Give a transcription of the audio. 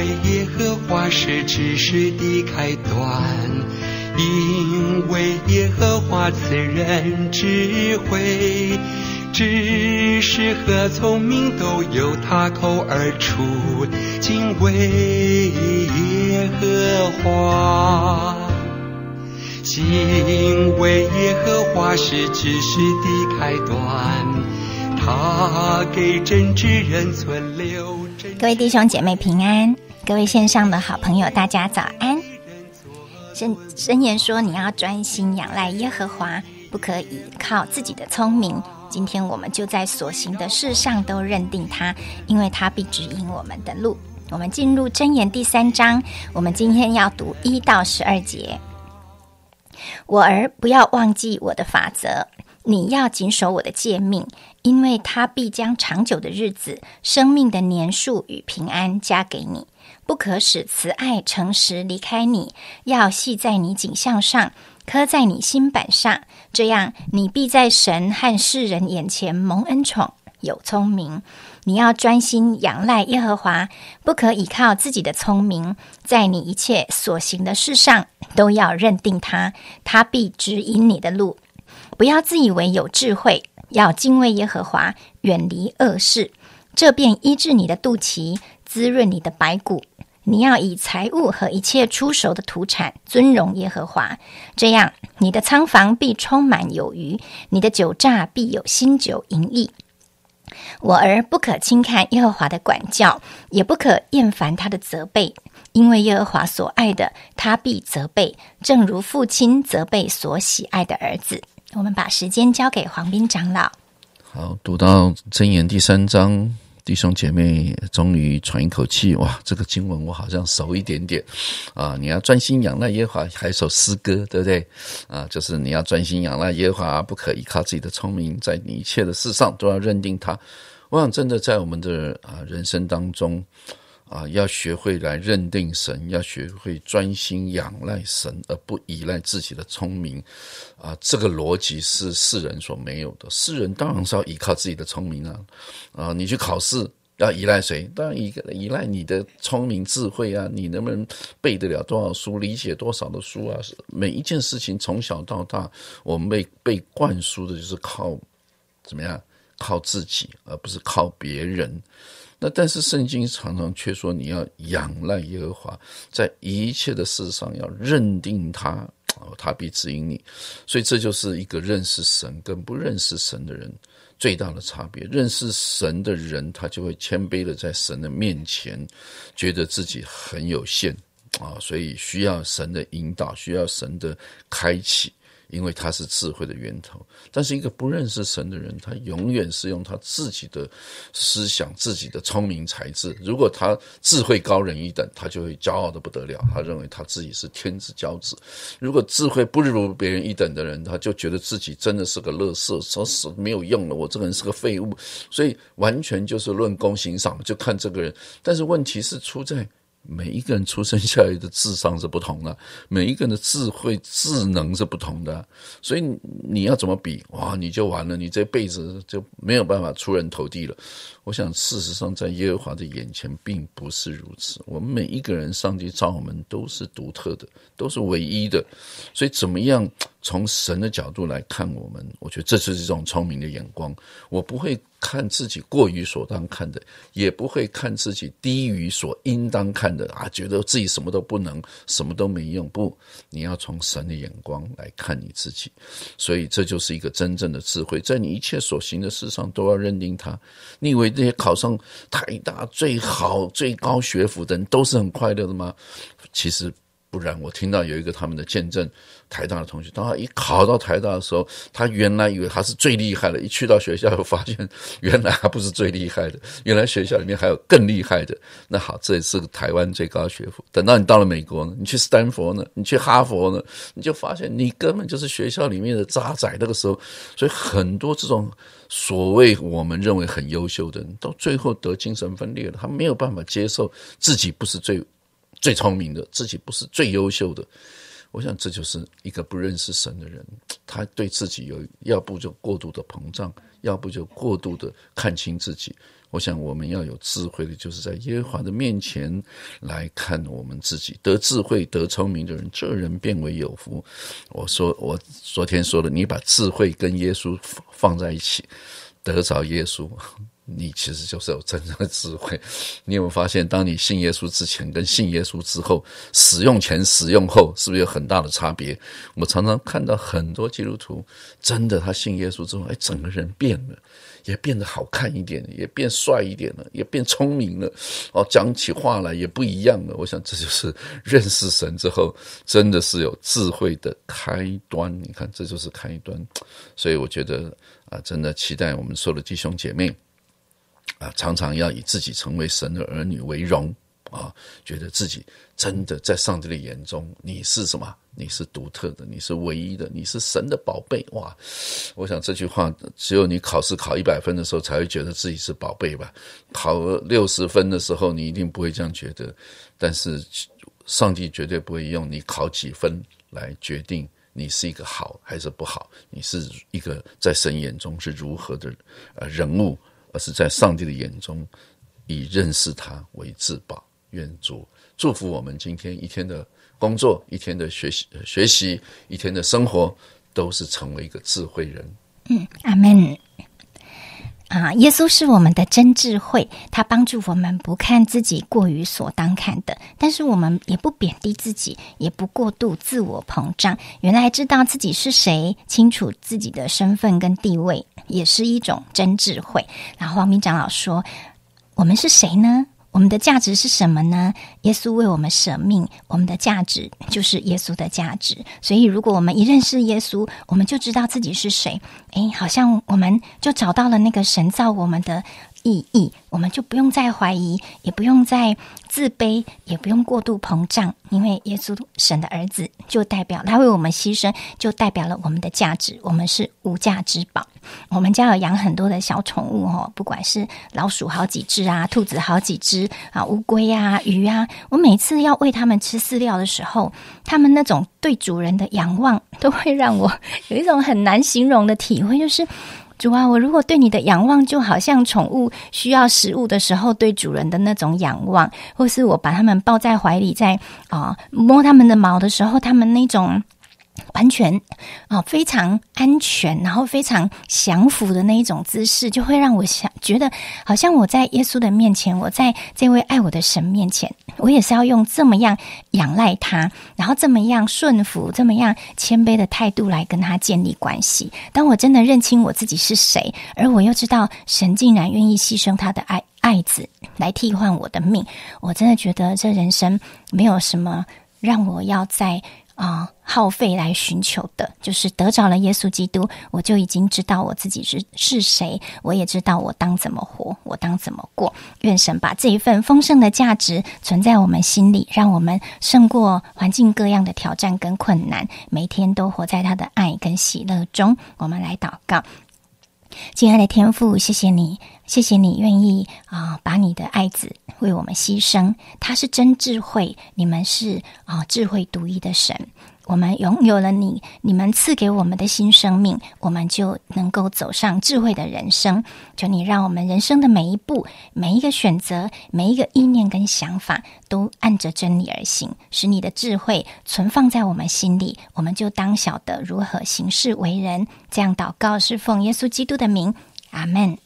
为耶和华是知识的开端，因为耶和华赐人智慧，知识和聪明都由他口而出，敬畏耶和华。敬畏耶和华是知识的开端，他给真知人存留。各位弟兄姐妹平安，各位线上的好朋友，大家早安。申申言说，你要专心仰赖耶和华，不可以靠自己的聪明。今天我们就在所行的事上都认定他，因为他必指引我们的路。我们进入箴言第三章，我们今天要读一到十二节。我儿，不要忘记我的法则，你要谨守我的诫命，因为他必将长久的日子、生命的年数与平安加给你。不可使慈爱、诚实离开你，要系在你颈项上，刻在你心板上，这样你必在神和世人眼前蒙恩宠，有聪明。你要专心仰赖耶和华，不可倚靠自己的聪明，在你一切所行的事上都要认定他，他必指引你的路。不要自以为有智慧，要敬畏耶和华，远离恶事，这便医治你的肚脐，滋润你的白骨。你要以财物和一切出手的土产尊荣耶和华，这样你的仓房必充满有余，你的酒榨必有新酒盈溢。我儿不可轻看耶和华的管教，也不可厌烦他的责备，因为耶和华所爱的，他必责备，正如父亲责备所喜爱的儿子。我们把时间交给黄斌长老。好，读到箴言第三章。弟兄姐妹终于喘一口气，哇！这个经文我好像熟一点点啊！你要专心仰赖耶和华，还有首诗歌，对不对？啊，就是你要专心仰赖耶和华，不可依靠自己的聪明，在你一切的事上都要认定他。我想，真的在我们的啊人生当中。啊，要学会来认定神，要学会专心仰赖神，而不依赖自己的聪明。啊，这个逻辑是世人所没有的。世人当然是要依靠自己的聪明啊。啊，你去考试要依赖谁？当然依依赖你的聪明智慧啊。你能不能背得了多少书，理解多少的书啊？每一件事情从小到大，我们被被灌输的就是靠怎么样？靠自己，而不是靠别人。那但是圣经常常却说你要仰赖耶和华，在一切的事上要认定他，哦，他必指引你。所以这就是一个认识神跟不认识神的人最大的差别。认识神的人，他就会谦卑的在神的面前，觉得自己很有限啊，所以需要神的引导，需要神的开启。因为他是智慧的源头，但是一个不认识神的人，他永远是用他自己的思想、自己的聪明才智。如果他智慧高人一等，他就会骄傲的不得了，他认为他自己是天之骄子；如果智慧不如别人一等的人，他就觉得自己真的是个乐色，说是没有用了，我这个人是个废物。所以完全就是论功行赏，就看这个人。但是问题是出在。每一个人出生下来的智商是不同的，每一个人的智慧、智能是不同的，所以你要怎么比哇，你就完了，你这辈子就没有办法出人头地了。我想，事实上，在耶和华的眼前，并不是如此。我们每一个人，上帝造我们都是独特的，都是唯一的。所以，怎么样从神的角度来看我们？我觉得这就是一种聪明的眼光。我不会看自己过于所当看的，也不会看自己低于所应当看的啊！觉得自己什么都不能，什么都没用。不，你要从神的眼光来看你自己。所以，这就是一个真正的智慧，在你一切所行的事上，都要认定他。你以为？这些考上台大最好、最高学府的人都是很快乐的吗？其实不然。我听到有一个他们的见证，台大的同学，当他一考到台大的时候，他原来以为他是最厉害的，一去到学校又发现原来他不是最厉害的，原来学校里面还有更厉害的。那好，这也是台湾最高学府。等到你到了美国呢，你去斯坦福呢，你去哈佛呢，你就发现你根本就是学校里面的渣仔。那个时候，所以很多这种。所谓我们认为很优秀的人，到最后得精神分裂了。他没有办法接受自己不是最最聪明的，自己不是最优秀的。我想这就是一个不认识神的人，他对自己有要不就过度的膨胀，要不就过度的看清自己。我想我们要有智慧的，就是在耶和华的面前来看我们自己。得智慧、得聪明的人，这人变为有福。我说，我昨天说了，你把智慧跟耶稣放在一起，得着耶稣。你其实就是有真正的智慧。你有没有发现，当你信耶稣之前跟信耶稣之后，使用前、使用后，是不是有很大的差别？我常常看到很多基督徒，真的他信耶稣之后，哎，整个人变了，也变得好看一点，也变帅一点了，也变聪明了。哦，讲起话来也不一样了。我想这就是 认识神之后，真的是有智慧的开端。你看，这就是开端。所以我觉得啊，真的期待我们所有的弟兄姐妹。啊，常常要以自己成为神的儿女为荣啊，觉得自己真的在上帝的眼中，你是什么？你是独特的，你是唯一的，你是神的宝贝哇！我想这句话，只有你考试考一百分的时候，才会觉得自己是宝贝吧？考六十分的时候，你一定不会这样觉得。但是，上帝绝对不会用你考几分来决定你是一个好还是不好，你是一个在神眼中是如何的呃人物。而是在上帝的眼中，以认识他为至宝。愿主祝福我们今天一天的工作、一天的学习、学习一天的生活，都是成为一个智慧人。嗯，阿门。啊，耶稣是我们的真智慧，他帮助我们不看自己过于所当看的，但是我们也不贬低自己，也不过度自我膨胀。原来知道自己是谁，清楚自己的身份跟地位，也是一种真智慧。然后黄明长老说：“我们是谁呢？”我们的价值是什么呢？耶稣为我们舍命，我们的价值就是耶稣的价值。所以，如果我们一认识耶稣，我们就知道自己是谁。诶，好像我们就找到了那个神造我们的。意义，我们就不用再怀疑，也不用再自卑，也不用过度膨胀，因为耶稣神的儿子就代表他为我们牺牲，就代表了我们的价值，我们是无价之宝。我们家有养很多的小宠物哦，不管是老鼠好几只啊，兔子好几只啊，乌龟啊，鱼啊，我每次要喂它们吃饲料的时候，它们那种对主人的仰望，都会让我有一种很难形容的体会，就是。主啊，我如果对你的仰望，就好像宠物需要食物的时候对主人的那种仰望，或是我把它们抱在怀里，在啊摸它们的毛的时候，它们那种。完全啊，非常安全，然后非常降服的那一种姿势，就会让我想觉得，好像我在耶稣的面前，我在这位爱我的神面前，我也是要用这么样仰赖他，然后这么样顺服，这么样谦卑的态度来跟他建立关系。当我真的认清我自己是谁，而我又知道神竟然愿意牺牲他的爱爱子来替换我的命，我真的觉得这人生没有什么让我要在。啊，耗费来寻求的，就是得着了耶稣基督，我就已经知道我自己是是谁，我也知道我当怎么活，我当怎么过。愿神把这一份丰盛的价值存在我们心里，让我们胜过环境各样的挑战跟困难，每天都活在他的爱跟喜乐中。我们来祷告。亲爱的天父，谢谢你，谢谢你愿意啊，把你的爱子为我们牺牲。他是真智慧，你们是啊，智慧独一的神。我们拥有了你，你们赐给我们的新生命，我们就能够走上智慧的人生。求你让我们人生的每一步、每一个选择、每一个意念跟想法，都按着真理而行，使你的智慧存放在我们心里，我们就当晓得如何行事为人。这样祷告是奉耶稣基督的名，阿门。